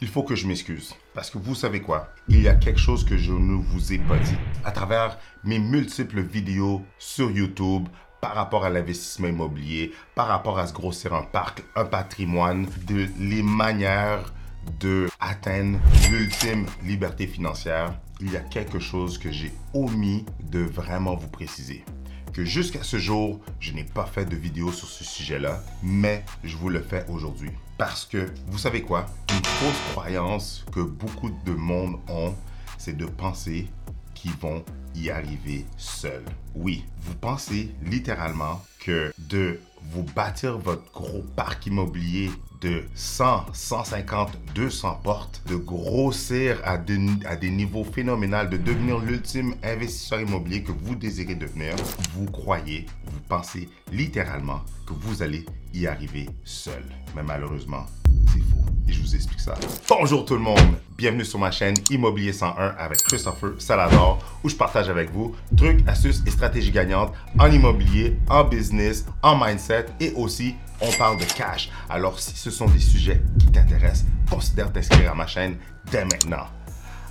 il faut que je m'excuse. Parce que vous savez quoi? Il y a quelque chose que je ne vous ai pas dit. À travers mes multiples vidéos sur YouTube, par rapport à l'investissement immobilier, par rapport à se grossir un parc, un patrimoine, de les manières de atteindre l'ultime liberté financière, il y a quelque chose que j'ai omis de vraiment vous préciser. Que jusqu'à ce jour, je n'ai pas fait de vidéo sur ce sujet-là, mais je vous le fais aujourd'hui. Parce que, vous savez quoi? Une fausse croyance que beaucoup de monde ont, c'est de penser qu'ils vont y arriver seuls. Oui, vous pensez littéralement que de vous bâtir votre gros parc immobilier de 100, 150, 200 portes, de grossir à, à des niveaux phénoménaux, de devenir l'ultime investisseur immobilier que vous désirez devenir, vous croyez, vous pensez littéralement que vous allez y arriver seul. Mais malheureusement, c'est faux. Et je vous explique ça. Bonjour tout le monde, bienvenue sur ma chaîne Immobilier 101 avec Christopher Salador où je partage avec vous trucs, astuces et stratégies gagnantes en immobilier, en business, en mindset et aussi on parle de cash. Alors si ce sont des sujets qui t'intéressent, considère t'inscrire à ma chaîne dès maintenant.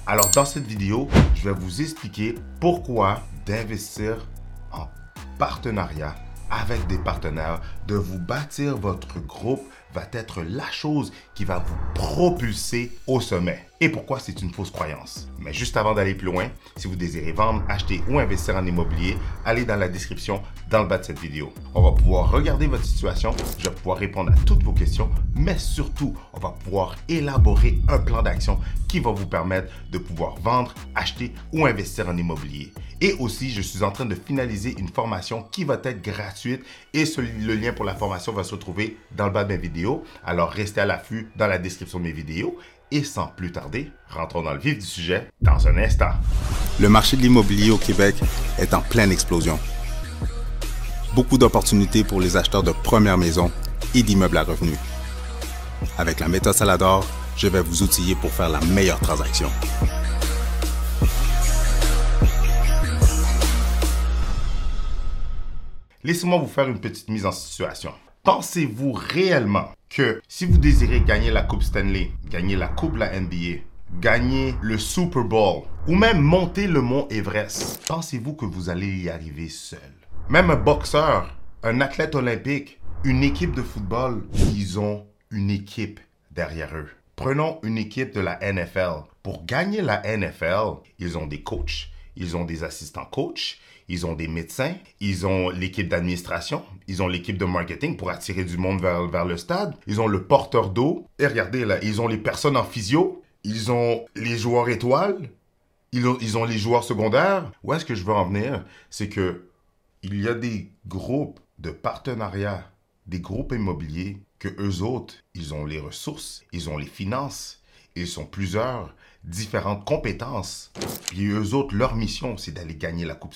Alors dans cette vidéo, je vais vous expliquer pourquoi d'investir en partenariat avec des partenaires, de vous bâtir votre groupe va être la chose qui va vous propulser au sommet. Et pourquoi c'est une fausse croyance? Mais juste avant d'aller plus loin, si vous désirez vendre, acheter ou investir en immobilier, allez dans la description dans le bas de cette vidéo. On va pouvoir regarder votre situation, je vais pouvoir répondre à toutes vos questions, mais surtout, on va pouvoir élaborer un plan d'action qui va vous permettre de pouvoir vendre, acheter ou investir en immobilier. Et aussi, je suis en train de finaliser une formation qui va être gratuite et le lien pour la formation va se retrouver dans le bas de mes vidéos. Alors restez à l'affût dans la description de mes vidéos. Et sans plus tarder, rentrons dans le vif du sujet dans un instant. Le marché de l'immobilier au Québec est en pleine explosion. Beaucoup d'opportunités pour les acheteurs de première maison et d'immeubles à revenus. Avec la méthode Salador, je vais vous outiller pour faire la meilleure transaction. Laissez-moi vous faire une petite mise en situation. Pensez-vous réellement que si vous désirez gagner la Coupe Stanley, gagner la Coupe de la NBA, gagner le Super Bowl ou même monter le mont Everest, pensez-vous que vous allez y arriver seul? Même un boxeur, un athlète olympique, une équipe de football, ils ont une équipe derrière eux. Prenons une équipe de la NFL. Pour gagner la NFL, ils ont des coachs, ils ont des assistants coachs, ils ont des médecins, ils ont l'équipe d'administration, ils ont l'équipe de marketing pour attirer du monde vers, le stade, ils ont le porteur d'eau, et regardez là, ils ont les personnes en physio, ils ont les joueurs étoiles, ils ont, les joueurs secondaires. Où est-ce que je veux en venir? C'est que il y a des groupes de partenariat, des groupes immobiliers que eux autres, ils ont les ressources, ils ont les finances, ils sont plusieurs, différentes compétences. Puis eux autres, leur mission, c'est d'aller gagner la coupe,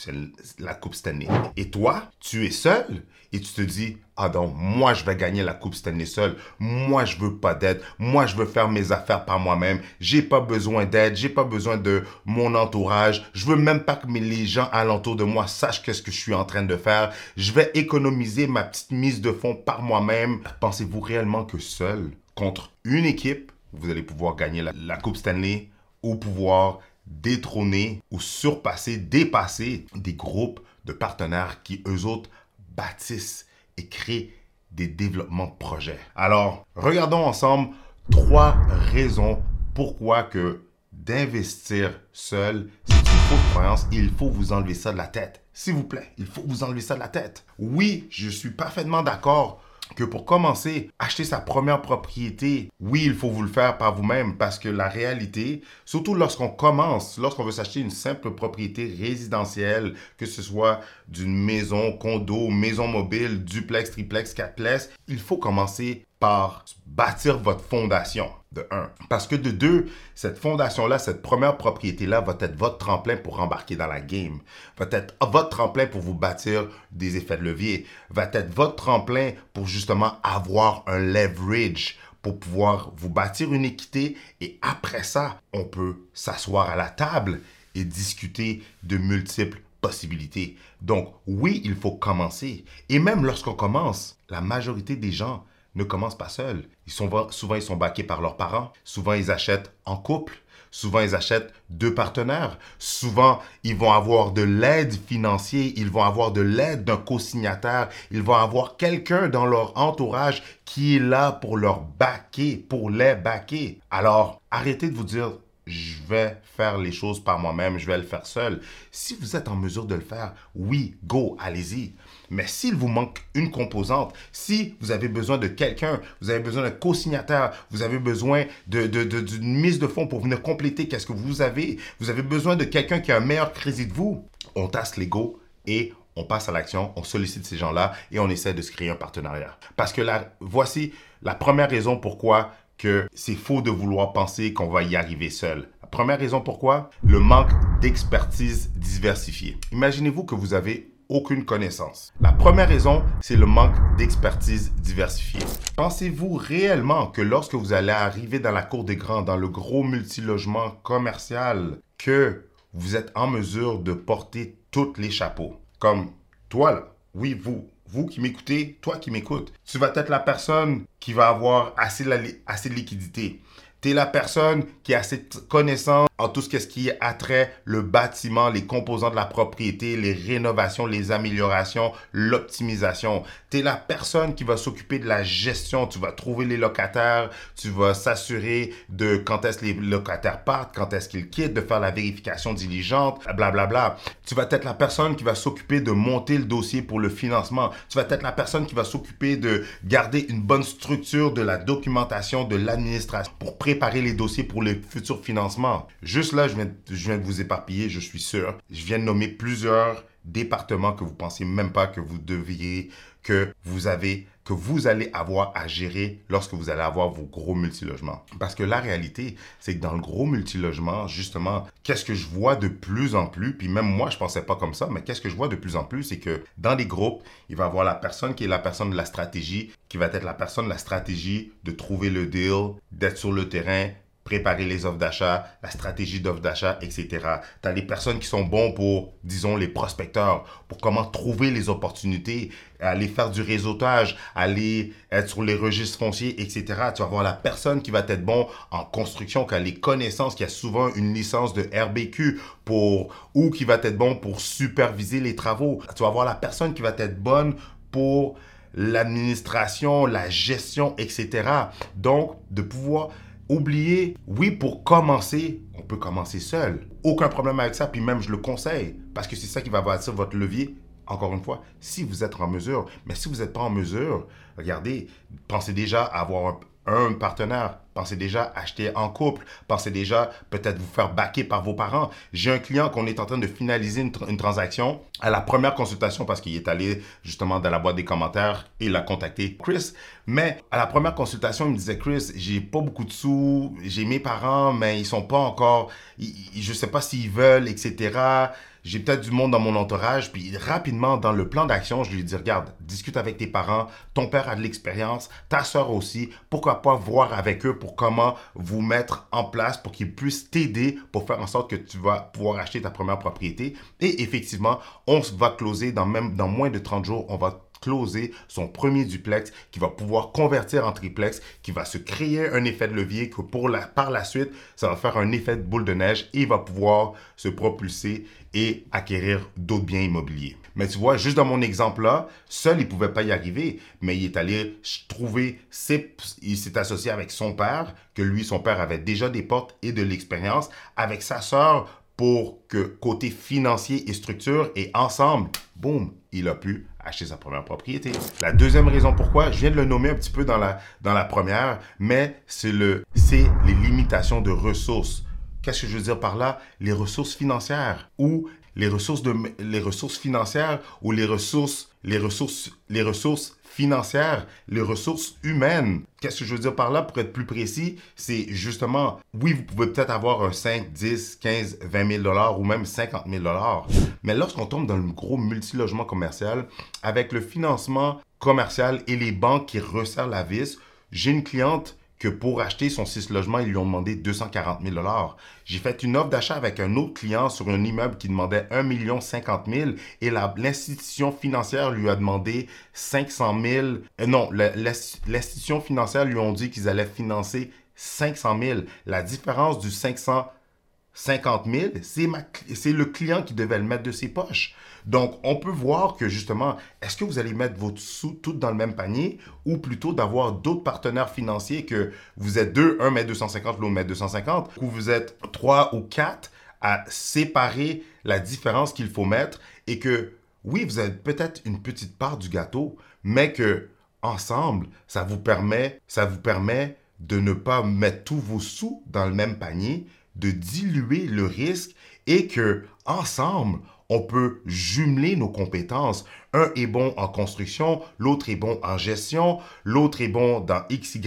la coupe Stanley. Et toi, tu es seul et tu te dis, ah donc, moi, je vais gagner la coupe Stanley seul. Moi, je veux pas d'aide. Moi, je veux faire mes affaires par moi-même. J'ai pas besoin d'aide. J'ai pas besoin de mon entourage. Je veux même pas que les gens alentour de moi sachent qu'est-ce que je suis en train de faire. Je vais économiser ma petite mise de fonds par moi-même. Pensez-vous réellement que seul, contre une équipe, vous allez pouvoir gagner la, Coupe Stanley ou pouvoir détrôner ou surpasser, dépasser des groupes de partenaires qui, eux autres, bâtissent et créent des développements de projets. Alors, regardons ensemble trois raisons pourquoi que d'investir seul, c'est une fausse croyance il faut vous enlever ça de la tête. S'il vous plaît, il faut vous enlever ça de la tête. Oui, je suis parfaitement d'accord que pour commencer, acheter sa première propriété, oui, il faut vous le faire par vous-même parce que la réalité, surtout lorsqu'on commence, lorsqu'on veut s'acheter une simple propriété résidentielle, que ce soit d'une maison, condo, maison mobile, duplex, triplex, quatreplex, il faut commencer par bâtir votre fondation, de un. Parce que de deux, cette fondation-là, cette première propriété-là va être votre tremplin pour embarquer dans la game, va être votre tremplin pour vous bâtir des effets de levier, va être votre tremplin pour justement avoir un leverage pour pouvoir vous bâtir une équité et après ça, on peut s'asseoir à la table et discuter de multiples possibilités. Donc oui, il faut commencer. Et même lorsqu'on commence, la majorité des gens ne commencent pas seuls. Ils sont, souvent, ils sont baqués par leurs parents. Souvent, ils achètent en couple. Souvent, ils achètent deux partenaires. Souvent, ils vont avoir de l'aide financière, ils vont avoir de l'aide d'un co-signataire, ils vont avoir quelqu'un dans leur entourage qui est là pour leur baquer, pour les baquer. Alors, arrêtez de vous dire, je vais faire les choses par moi-même, je vais le faire seul. Si vous êtes en mesure de le faire, oui, go, allez-y. Mais s'il vous manque une composante, si vous avez besoin de quelqu'un, vous avez besoin d'un co-signataire, vous avez besoin d'une de, mise de fonds pour venir compléter qu'est-ce que vous avez, vous avez besoin de quelqu'un qui a un meilleur crédit de vous, on tasse l'ego et on passe à l'action, on sollicite ces gens-là et on essaie de se créer un partenariat. Parce que voici la première raison pourquoi que c'est faux de vouloir penser qu'on va y arriver seul. La première raison pourquoi Le manque d'expertise diversifiée. Imaginez-vous que vous avez aucune connaissance. La première raison, c'est le manque d'expertise diversifiée. Pensez-vous réellement que lorsque vous allez arriver dans la cour des grands, dans le gros multilogement commercial, que vous êtes en mesure de porter tous les chapeaux? Comme toi, là, oui, vous, vous qui m'écoutez, toi qui m'écoutes, tu vas être la personne qui va avoir assez, assez de liquidité. Tu es la personne qui a assez de connaissances en tout ce qui est attrait le bâtiment, les composants de la propriété, les rénovations, les améliorations, l'optimisation. Tu es la personne qui va s'occuper de la gestion. Tu vas trouver les locataires, tu vas s'assurer de quand est-ce les locataires partent, quand est-ce qu'ils quittent, de faire la vérification diligente, blablabla. Bla, bla. Tu vas être la personne qui va s'occuper de monter le dossier pour le financement. Tu vas être la personne qui va s'occuper de garder une bonne structure de la documentation, de l'administration pour préparer les dossiers pour les futurs financements. Juste là, je viens, de vous éparpiller, je suis sûr. Je viens de nommer plusieurs départements que vous pensez même pas que vous devriez, que vous avez, que vous allez avoir à gérer lorsque vous allez avoir vos gros multilogements. Parce que la réalité, c'est que dans le gros multilogement, justement, qu'est-ce que je vois de plus en plus, puis même moi, je pensais pas comme ça, mais qu'est-ce que je vois de plus en plus, c'est que dans les groupes, il va y avoir la personne qui est la personne de la stratégie, qui va être la personne de la stratégie de trouver le deal, d'être sur le terrain, préparer les offres d'achat, la stratégie d'offres d'achat, etc. Tu as les personnes qui sont bons pour, disons, les prospecteurs, pour comment trouver les opportunités, aller faire du réseautage, aller être sur les registres fonciers, etc. Tu vas avoir la personne qui va être bon en construction, qui a les connaissances, qui a souvent une licence de RBQ pour, ou qui va être bon pour superviser les travaux. Tu vas avoir la personne qui va être bonne pour l'administration, la gestion, etc. Donc, de pouvoir Oubliez, oui, pour commencer, on peut commencer seul. Aucun problème avec ça, puis même je le conseille, parce que c'est ça qui va bâtir votre levier. Encore une fois, si vous êtes en mesure, mais si vous n'êtes pas en mesure, regardez, pensez déjà à avoir un, partenaire. Pensez déjà acheter en couple. Pensez déjà peut-être vous faire baquer par vos parents. J'ai un client qu'on est en train de finaliser une, transaction à la première consultation parce qu'il est allé justement dans la boîte des commentaires et il a contacté Chris. Mais à la première consultation, il me disait Chris, j'ai pas beaucoup de sous, j'ai mes parents, mais ils sont pas encore, je sais pas s'ils veulent, etc j'ai peut-être du monde dans mon entourage, puis rapidement, dans le plan d'action, je lui dis, regarde, discute avec tes parents, ton père a de l'expérience, ta soeur aussi, pourquoi pas voir avec eux pour comment vous mettre en place pour qu'ils puissent t'aider pour faire en sorte que tu vas pouvoir acheter ta première propriété. Et effectivement, on va closer dans même dans moins de 30 jours, on va closer son premier duplex, qui va pouvoir convertir en triplex, qui va se créer un effet de levier que par la suite, ça va faire un effet de boule de neige et va pouvoir se propulser et acquérir d'autres biens immobiliers. Mais tu vois, juste dans mon exemple-là, seul, il ne pouvait pas y arriver, mais il est allé trouver, il s'est associé avec son père, que lui, son père avait déjà des portes et de l'expérience, avec sa sœur pour que côté financier et structure, et ensemble, boum, il a pu acheter sa première propriété. La deuxième raison pourquoi, je viens de le nommer un petit peu dans la, dans la première, mais c'est le, c'est les limitations de ressources. Qu'est-ce que je veux dire par là? Les ressources financières ou les ressources, de, les ressources financières ou les ressources, les ressources, les ressources financières, les ressources humaines. Qu'est-ce que je veux dire par là? Pour être plus précis? C'est justement, oui, vous pouvez peut-être avoir un 5, 10, 15, 20 000 dollars ou même 50 000 dollars. Mais lorsqu'on tombe dans le gros multilogement commercial, avec le financement commercial et les banques qui resserrent la vis, j'ai une cliente que pour acheter son 6 logements, ils lui ont demandé 240 000 J'ai fait une offre d'achat avec un autre client sur un immeuble qui demandait 1 million 50 000 et l'institution financière lui a demandé 500 000. Euh, non, l'institution financière lui ont dit qu'ils allaient financer 500 000. La différence du 550 000, c'est le client qui devait le mettre de ses poches. Donc, on peut voir que justement, est-ce que vous allez mettre vos sous toutes dans le même panier ou plutôt d'avoir d'autres partenaires financiers que vous êtes deux, un met 250, l'autre met 250, ou vous êtes trois ou quatre à séparer la différence qu'il faut mettre et que oui, vous avez peut-être une petite part du gâteau, mais que ensemble, ça vous permet, ça vous permet de ne pas mettre tous vos sous dans le même panier, de diluer le risque et que ensemble, on peut jumeler nos compétences. Un est bon en construction, l'autre est bon en gestion, l'autre est bon dans XY,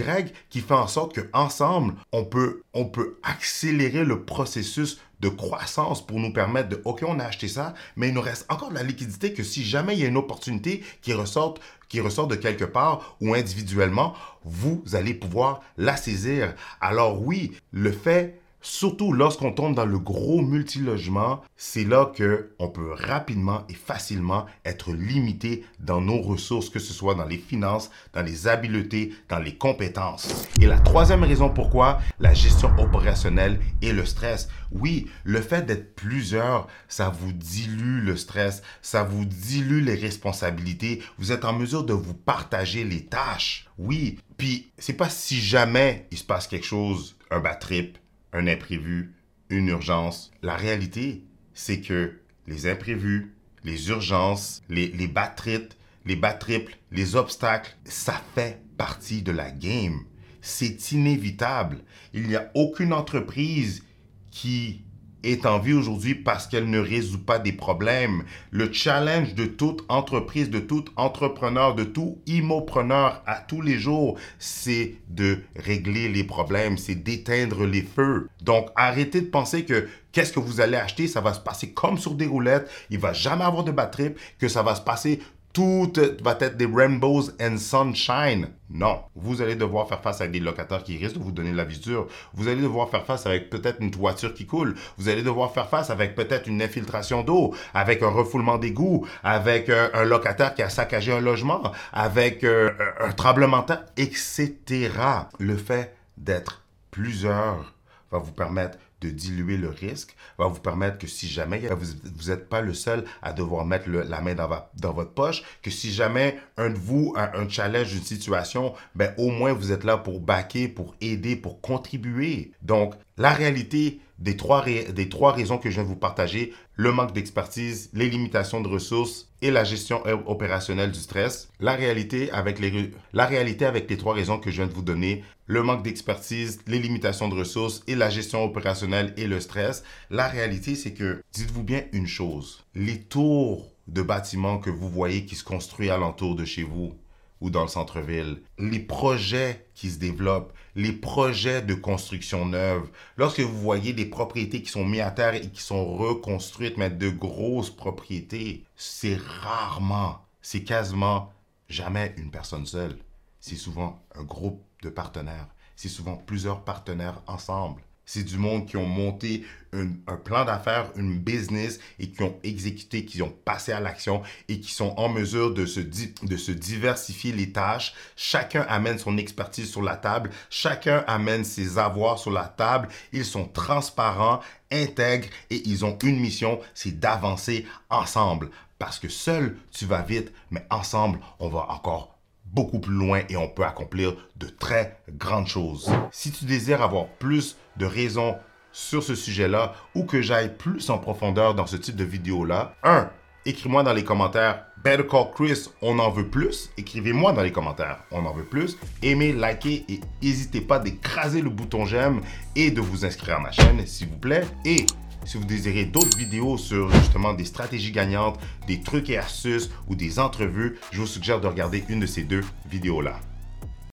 qui fait en sorte qu'ensemble, on peut, on peut accélérer le processus de croissance pour nous permettre de, OK, on a acheté ça, mais il nous reste encore de la liquidité que si jamais il y a une opportunité qui ressort, qui ressort de quelque part ou individuellement, vous allez pouvoir la saisir. Alors oui, le fait Surtout lorsqu'on tombe dans le gros multilogement, c'est là que on peut rapidement et facilement être limité dans nos ressources, que ce soit dans les finances, dans les habiletés, dans les compétences. Et la troisième raison pourquoi, la gestion opérationnelle et le stress. Oui, le fait d'être plusieurs, ça vous dilue le stress, ça vous dilue les responsabilités. Vous êtes en mesure de vous partager les tâches. Oui, puis c'est pas si jamais il se passe quelque chose, un bad trip, un imprévu, une urgence. La réalité, c'est que les imprévus, les urgences, les, les batrites, les bas triples, les obstacles, ça fait partie de la game. C'est inévitable. Il n'y a aucune entreprise qui est en vie aujourd'hui parce qu'elle ne résout pas des problèmes. Le challenge de toute entreprise, de tout entrepreneur, de tout immopreneur à tous les jours, c'est de régler les problèmes, c'est d'éteindre les feux. Donc arrêtez de penser que qu'est-ce que vous allez acheter, ça va se passer comme sur des roulettes, il va jamais avoir de batterie, que ça va se passer tout va être des rainbows and sunshine. Non, vous allez devoir faire face avec des locataires qui risquent de vous donner la visure. Vous allez devoir faire face avec peut-être une toiture qui coule. Vous allez devoir faire face avec peut-être une infiltration d'eau, avec un refoulement d'égout, avec euh, un locataire qui a saccagé un logement, avec euh, un tremblement de terre, etc. Le fait d'être plusieurs va vous permettre diluer le risque, va vous permettre que si jamais vous n'êtes pas le seul à devoir mettre la main dans, votre poche, que si jamais un de vous a un challenge, une situation, ben au moins vous êtes là pour backer, pour aider, pour contribuer. Donc, la réalité des trois, des trois raisons que je viens de vous partager, le manque d'expertise, les limitations de ressources et la gestion opérationnelle du stress. La réalité avec les, la réalité avec les trois raisons que je viens de vous donner, le manque d'expertise, les limitations de ressources et la gestion opérationnelle et le stress. La réalité, c'est que, dites-vous bien une chose, les tours de bâtiments que vous voyez qui se construisent alentour de chez vous, ou dans le centre-ville, les projets qui se développent, les projets de construction neuve, lorsque vous voyez des propriétés qui sont mises à terre et qui sont reconstruites, mais de grosses propriétés, c'est rarement, c'est quasiment jamais une personne seule. C'est souvent un groupe de partenaires. C'est souvent plusieurs partenaires ensemble. C'est du monde qui ont monté un, plan d'affaires, une business et qui ont exécuté, qui ont passé à l'action et qui sont en mesure de se, de se diversifier les tâches. Chacun amène son expertise sur la table. Chacun amène ses avoirs sur la table. Ils sont transparents, intègres et ils ont une mission, c'est d'avancer ensemble. Parce que seul, tu vas vite, mais ensemble, on va encore beaucoup plus loin et on peut accomplir de très grandes choses. Si tu désires avoir plus de raisons sur ce sujet-là ou que j'aille plus en profondeur dans ce type de vidéo-là, 1. Écris-moi dans les commentaires Better Call Chris, on en veut plus. Écrivez-moi dans les commentaires, on en veut plus. Aimez, likez et n'hésitez pas d'écraser le bouton j'aime et de vous inscrire à ma chaîne, s'il vous plaît. Et si vous désirez d'autres vidéos sur justement des stratégies gagnantes, des trucs et astuces ou des entrevues, je vous suggère de regarder une de ces deux vidéos-là.